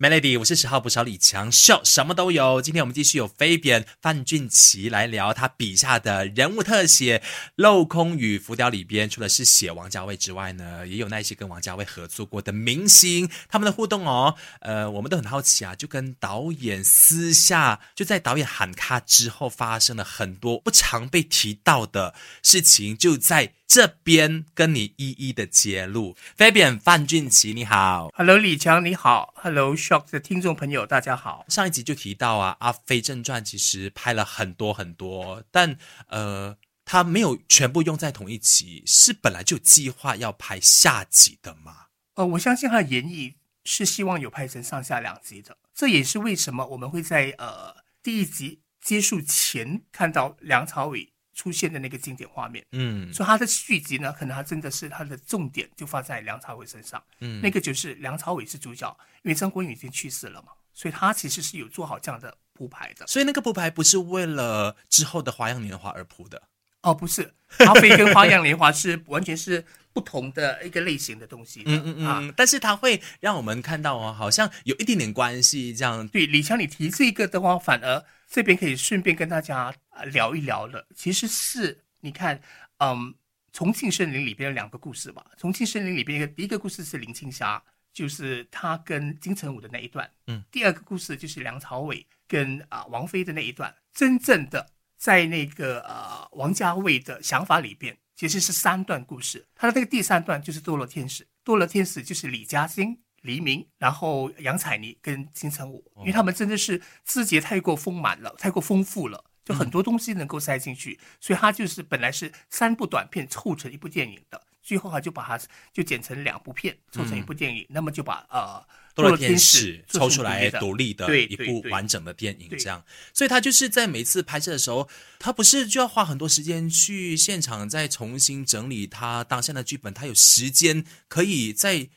Melody，我是十号不少李强秀，什么都有。今天我们继续有飞扁范俊奇来聊他笔下的人物特写《镂空与浮雕》里边，除了是写王家卫之外呢，也有那些跟王家卫合作过的明星他们的互动哦。呃，我们都很好奇啊，就跟导演私下就在导演喊卡之后，发生了很多不常被提到的事情，就在。这边跟你一一的揭露。Fabian 范俊奇，你好，Hello 李强，你好，Hello Shock 的听众朋友，大家好。上一集就提到啊，《阿飞正传》其实拍了很多很多，但呃，他没有全部用在同一集，是本来就计划要拍下集的吗？呃，我相信他的演绎是希望有拍成上下两集的，这也是为什么我们会在呃第一集结束前看到梁朝伟。出现的那个经典画面，嗯，所以他的续集呢，可能他真的是他的重点就放在梁朝伟身上，嗯，那个就是梁朝伟是主角，因为张国荣已经去世了嘛，所以他其实是有做好这样的铺排的。所以那个铺排不是为了之后的《花样年华》而铺的，哦，不是，阿飞跟《花样年华》是完全是不同的一个类型的东西，嗯嗯嗯，但是它会让我们看到哦，好像有一点点关系这样。对，李强，你提这个的话，反而。这边可以顺便跟大家聊一聊了，其实是你看，嗯，《重庆森林》里边有两个故事吧。《重庆森林》里边一个第一个故事是林青霞，就是她跟金城武的那一段，嗯。第二个故事就是梁朝伟跟啊王菲的那一段。真正的在那个呃王家卫的想法里边，其实是三段故事。他的那个第三段就是《堕落天使》，《堕落天使》就是李嘉欣。黎明，然后杨采妮跟金城武，因为他们真的是字节太过丰满了，太过丰富了，就很多东西能够塞进去，所以他就是本来是三部短片凑成一部电影的，最后他就把它就剪成两部片凑成一部电影，那么就把呃《堕落天使》抽出来独立的一部完整的电影，这样，所以他就是在每次拍摄的时候，他不是就要花很多时间去现场再重新整理他当下的剧本，他有时间可以在。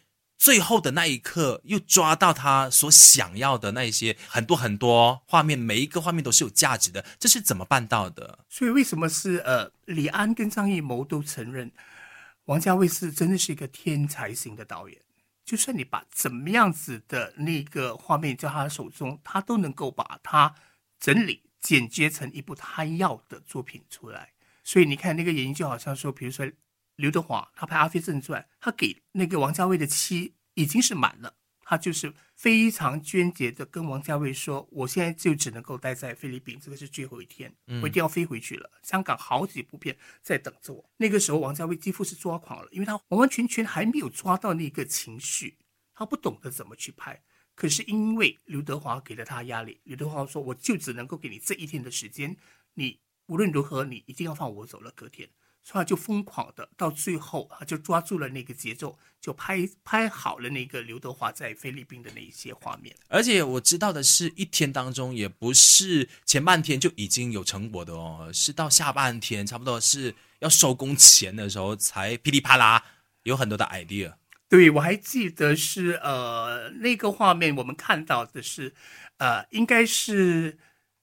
最后的那一刻，又抓到他所想要的那一些很多很多画面，每一个画面都是有价值的，这是怎么办到的？所以为什么是呃，李安跟张艺谋都承认，王家卫是真的是一个天才型的导演。就算你把怎么样子的那个画面在他手中，他都能够把它整理剪接成一部他要的作品出来。所以你看那个原因，就好像说，比如说。刘德华他拍《阿飞正传》，他给那个王家卫的期已经是满了，他就是非常坚决的跟王家卫说：“我现在就只能够待在菲律宾，这个是最后一天，我一定要飞回去了。香港好几部片在等着我。”那个时候，王家卫几乎是抓狂了，因为他完完全全还没有抓到那个情绪，他不懂得怎么去拍。可是因为刘德华给了他压力，刘德华说：“我就只能够给你这一天的时间，你无论如何，你一定要放我走了。”隔天。所以就疯狂的，到最后啊，就抓住了那个节奏，就拍拍好了那个刘德华在菲律宾的那一些画面。而且我知道的是，一天当中也不是前半天就已经有成果的哦，是到下半天，差不多是要收工前的时候才噼里啪啦有很多的 idea。对，我还记得是呃那个画面，我们看到的是呃应该是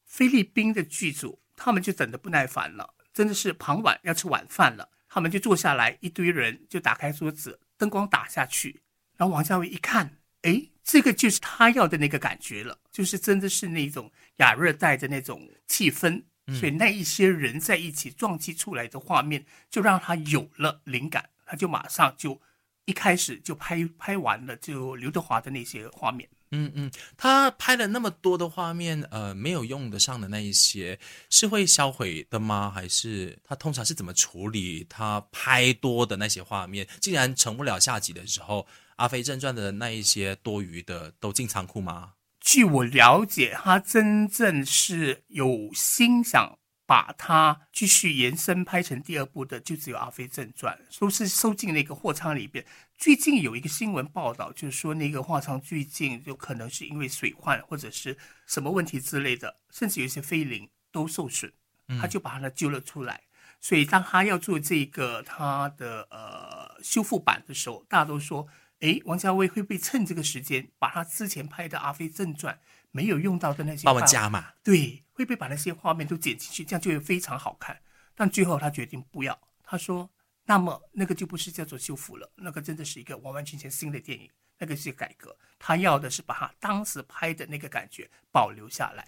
菲律宾的剧组，他们就等得不耐烦了。真的是傍晚要吃晚饭了，他们就坐下来，一堆人就打开桌子，灯光打下去，然后王家卫一看，哎，这个就是他要的那个感觉了，就是真的是那种亚热带的那种气氛，所以那一些人在一起撞击出来的画面，就让他有了灵感，他就马上就一开始就拍拍完了，就刘德华的那些画面。嗯嗯，他拍了那么多的画面，呃，没有用得上的那一些，是会销毁的吗？还是他通常是怎么处理他拍多的那些画面？竟然成不了下集的时候，《阿飞正传》的那一些多余的都进仓库吗？据我了解，他真正是有心想。把它继续延伸拍成第二部的，就只有《阿飞正传》，都是收进那个货仓里边。最近有一个新闻报道，就是说那个货仓最近就可能是因为水患或者是什么问题之类的，甚至有一些飞灵都受损，他就把它揪了出来。所以当他要做这个他的呃修复版的时候，大家都说：哎，王家卫会不会趁这个时间把他之前拍的《阿飞正传》没有用到的那些帮我加嘛？对。会不会把那些画面都剪进去？这样就会非常好看。但最后他决定不要。他说：“那么那个就不是叫做修复了，那个真的是一个完完全全新的电影。那个是改革，他要的是把他当时拍的那个感觉保留下来。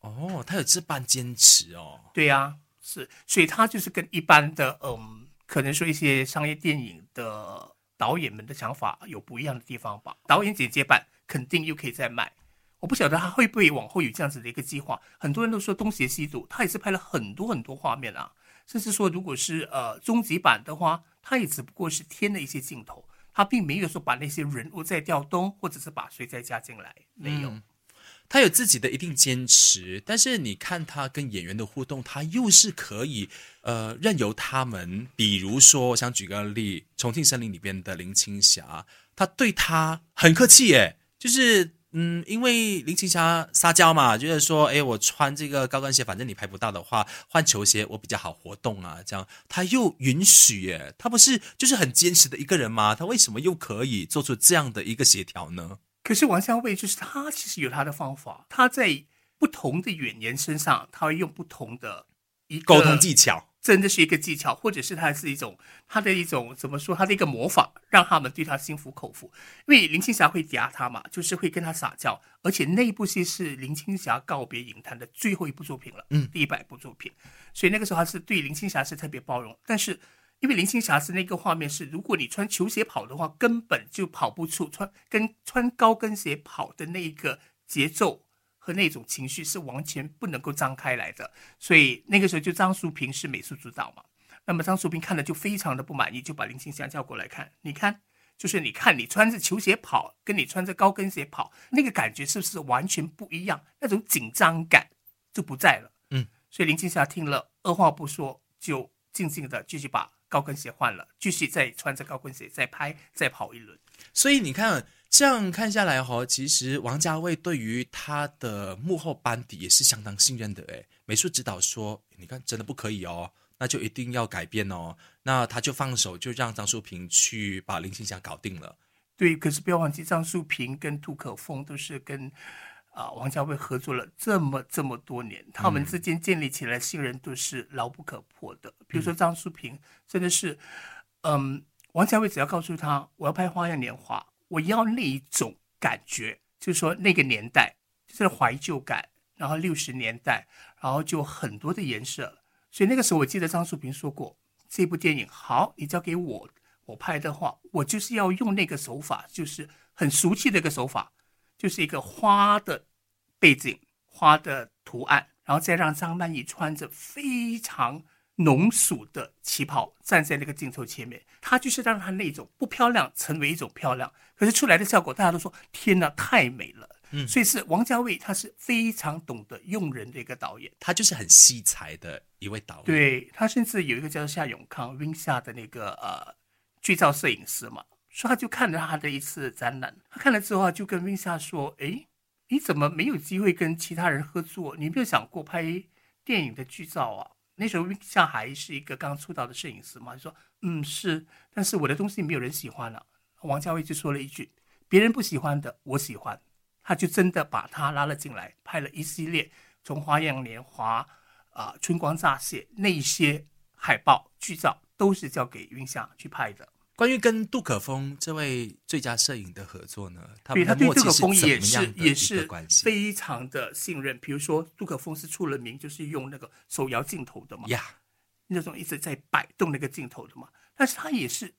哦，他有这般坚持哦。对呀、是，所以他就是跟一般的嗯，可能说一些商业电影的导演们的想法有不一样的地方吧。导演剪接版肯定又可以再卖，我不晓得他会不会往后有这样子的一个计划。很多人都说东邪西毒，他也是拍了很多很多画面啊，甚至说如果是呃终极版的话，他也只不过是添了一些镜头，他并没有说把那些人物再调动，或者是把谁再加进来，没有。他有自己的一定坚持，但是你看他跟演员的互动，他又是可以呃任由他们，比如说，我想举个例，《重庆森林》里边的林青霞，他对他很客气耶，就是嗯，因为林青霞撒娇嘛，就是说，哎，我穿这个高跟鞋，反正你拍不到的话，换球鞋我比较好活动啊，这样他又允许耶，他不是就是很坚持的一个人吗？他为什么又可以做出这样的一个协调呢？可是王家卫就是他其实有他的方法，他在不同的演员身上，他会用不同的一个沟通技巧。真的是一个技巧，或者是他是一种他的一种怎么说，他的一个模仿，让他们对他心服口服。因为林青霞会嗲他嘛，就是会跟他撒娇，而且那一部戏是林青霞告别影坛的最后一部作品了，嗯，第一百部作品，所以那个时候他是对林青霞是特别包容，但是。因为林青霞是那个画面是，如果你穿球鞋跑的话，根本就跑不出穿跟穿高跟鞋跑的那一个节奏和那种情绪是完全不能够张开来的。所以那个时候就张淑平是美术指导嘛，那么张淑平看了就非常的不满意，就把林青霞叫过来看，你看，就是你看你穿着球鞋跑，跟你穿着高跟鞋跑，那个感觉是不是完全不一样？那种紧张感就不在了。嗯，所以林青霞听了，二话不说就静静的继续把高跟鞋换了，继续再穿着高跟鞋再拍再跑一轮。所以你看，这样看下来哈、其实王家卫对于他的幕后班底也是相当信任的。诶，美术指导说，你看真的不可以哦，那就一定要改变哦。那他就放手，就让张淑平去把林青霞搞定了。对，可是不要忘记，张淑平跟杜可风都是跟啊、王家卫合作了这么这么多年，他们之间建立起来信任度是牢不可破的。比如说张淑平，真的是，嗯，王家卫只要告诉他我要拍《花样年华》，我要那一种感觉，就是说那个年代就是怀旧感，然后六十年代，然后就很多的颜色。所以那个时候我记得张淑平说过，这部电影好，你交给我。我拍的话，我就是要用那个手法，就是很俗气的一个手法，就是一个花的背景、花的图案，然后再让张曼玉穿着非常浓俗的旗袍站在那个镜头前面，她就是让她那种不漂亮成为一种漂亮，可是出来的效果大家都说天哪，太美了。嗯所以是王家卫，他是非常懂得用人的一个导演。他就是很惜才的一位导演。，对他甚至有一个叫夏永康 Win 下的那个呃剧照摄影师嘛，说他就看了他的一次展览，他看了之后啊就跟 Win 夏说：“诶，你怎么没有机会跟其他人合作？你有没有想过拍电影的剧照啊？”那时候云相还是一个刚出道的摄影师嘛，就说：“嗯，是，但是我的东西没有人喜欢了、王家卫就说了一句：“别人不喜欢的，我喜欢。”他就真的把他拉了进来，拍了一系列从《花样年华》啊、春光乍泄》那些海报剧照，都是交给云霞去拍的。关于跟杜可风这位最佳摄影的合作呢，他对们的默契他对杜可风是怎也是么样的也是非常的信任。比如说，杜可风是出了名就是用那个手摇镜头的嘛，呀？那种一直在摆动那个镜头的嘛。但是他也是，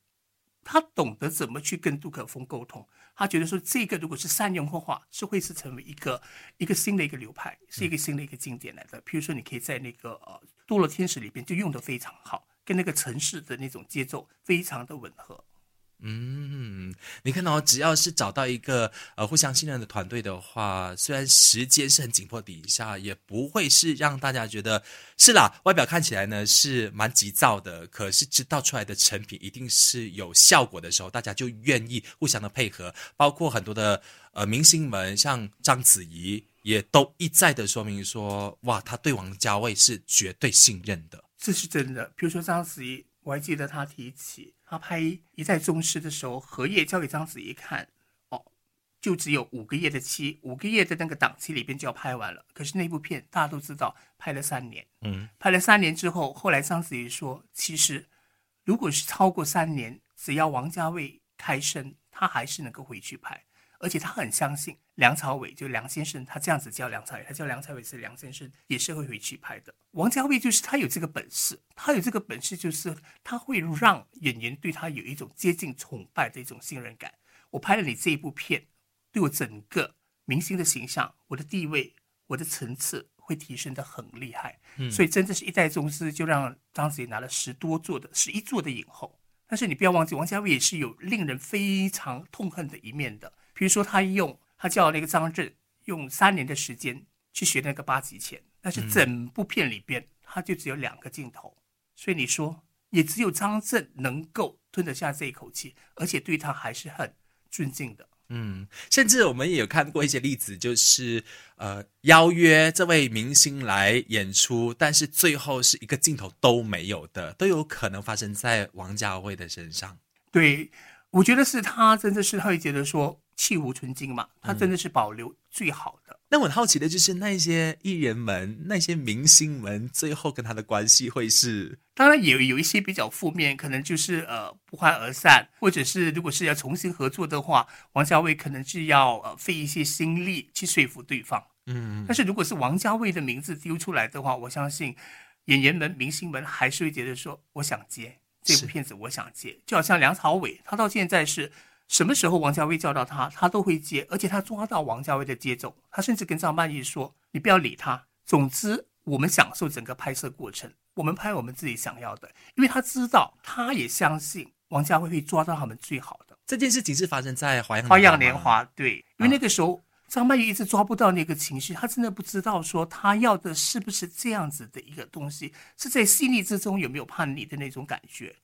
他懂得怎么去跟杜可风沟通。他觉得说，这个如果是善用的话，是会是成为一个一个新的一个流派，是一个新的一个经典来的。比如说，你可以在那个呃《堕落天使》里边就用的非常好，跟那个城市的那种节奏非常的吻合。嗯，你看到、只要是找到一个呃互相信任的团队的话，虽然时间是很紧迫底下，也不会是让大家觉得是啦，外表看起来呢是蛮急躁的，可是知道出来的成品一定是有效果的时候，大家就愿意互相的配合，包括很多的呃明星们，像章子怡也都一再的说明说，哇，他对王家卫是绝对信任的。这是真的。比如说章子怡，我还记得她提起，她拍《一代宗师》的时候，荷叶交给章子怡看，哦，就只有五个月的期，五个月的那个档期里边就要拍完了。可是那部片大家都知道，拍了三年，嗯，拍了三年之后，后来章子怡说，其实如果是超过三年，只要王家卫开声，他还是能够回去拍，而且他很相信梁朝伟，就梁先生，他这样子叫梁朝伟，他叫梁朝伟是梁先生，也是会回去拍的。王家卫就是他有这个本事，他有这个本事，就是他会让演员对他有一种接近崇拜的一种信任感。我拍了你这一部片，对我整个明星的形象、我的地位、我的层次会提升的很厉害。嗯，所以真的是一代宗师，就让章子怡拿了十多座的十一座的影后。但是你不要忘记，王家卫也是有令人非常痛恨的一面的。比如说，他用他叫那个张震用三年的时间去学那个八极拳，但是整部片里边他就只有两个镜头，所以你说也只有张震能够吞得下这一口气，而且对他还是很尊敬的。嗯，甚至我们也有看过一些例子，就是呃邀约这位明星来演出，但是最后是一个镜头都没有的，都有可能发生在王家卫的身上。对，我觉得是他真的是他会觉得说气无纯金嘛，他真的是保留最好的。那我很好奇的就是那些艺人们、那些明星们，最后跟他的关系会是？当然也有一些比较负面，可能就是呃不欢而散，或者是如果是要重新合作的话，王家卫可能是要呃费一些心力去说服对方。嗯，但是如果是王家卫的名字丢出来的话，我相信演员们、明星们还是会觉得说我想接这部片子，我想接。就好像梁朝伟，他到现在是。什么时候王家卫叫到他，他都会接，而且他抓到王家卫的节奏。他甚至跟张曼玉说：“你不要理他，总之我们享受整个拍摄过程，我们拍我们自己想要的。”因为他知道，他也相信王家卫会抓到他们最好的。这件事情是发生在《花花样年华》对，因为那个时候张曼玉一直抓不到那个情绪，他真的不知道说他要的是不是这样子的一个东西，是在细腻之中有没有叛逆的那种感觉。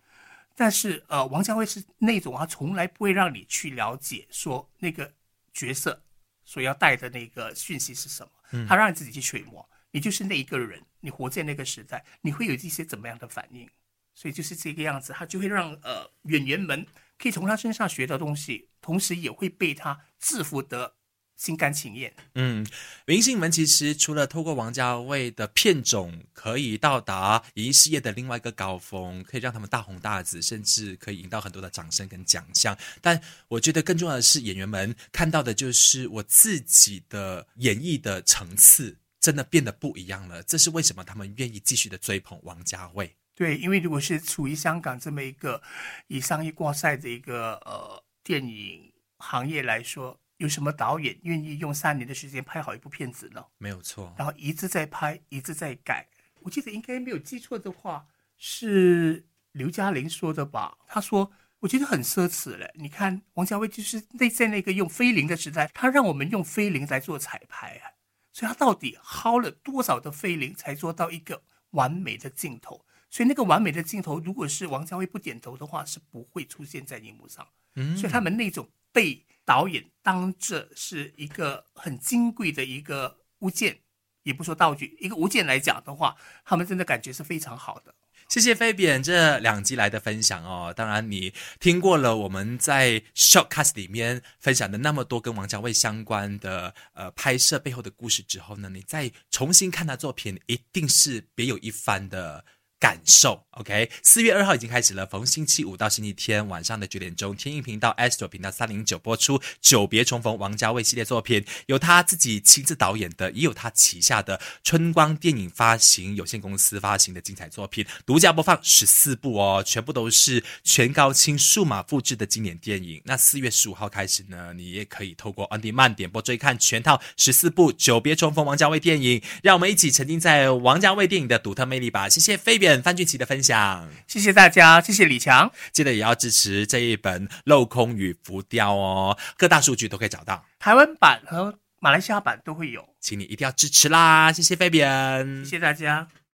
但是，呃，王家卫是那种他从来不会让你去了解说那个角色所要带的那个讯息是什么，他让你自己去揣摩。你就是那一个人，你活在那个时代，你会有一些怎么样的反应？所以就是这个样子，他就会让呃演员们可以从他身上学到东西，同时也会被他制服的。心甘情愿。嗯，明星们其实除了透过王家卫的片种可以到达演艺事业的另外一个高峰，可以让他们大红大紫，甚至可以赢到很多的掌声跟奖项。但我觉得更重要的是，演员们看到的就是我自己的演绎的层次真的变得不一样了。这是为什么他们愿意继续的追捧王家卫？对，因为如果是处于香港这么一个以商业挂帅的一个呃电影行业来说。有什么导演愿意用三年的时间拍好一部片子呢？没有错，然后一直在拍，一直在改。我记得应该没有记错的话，是刘嘉玲说的吧？他说：“我觉得很奢侈了。你看王家卫就是那在那个用菲林的时代，他让我们用菲林来做彩排啊，所以他到底薅了多少的菲林才做到一个完美的镜头？所以那个完美的镜头，如果是王家卫不点头的话，是不会出现在荧幕上。嗯，所以他们那种被。导演当这是一个很金贵的一个物件，也不说道具，一个物件来讲的话，他们真的感觉是非常好的。谢谢飞扁这两集来的分享哦。当然，你听过了我们在 shortcast 里面分享的那么多跟王家卫相关的呃拍摄背后的故事之后呢，你再重新看他作品，一定是别有一番的。感受，OK。四月二号已经开始了，逢星期五到星期天晚上的九点钟，天音频道 Astro 频道三零九播出《久别重逢》王家卫系列作品，有他自己亲自导演的，也有他旗下的春光电影发行有限公司发行的精彩作品，独家播放十四部哦，全部都是全高清数码复制的经典电影。那四月十五号开始呢，你也可以透过 On Demand 点播追看全套十四部《久别重逢》王家卫电影，让我们一起沉浸在王家卫电影的独特魅力吧。谢谢飞扁。范俊奇的分享，谢谢大家，谢谢李强，记得也要支持这一本《镂空与浮雕》哦，各大数据都可以找到，台湾版和马来西亚版都会有，请你一定要支持啦，谢谢费比恩，谢谢大家。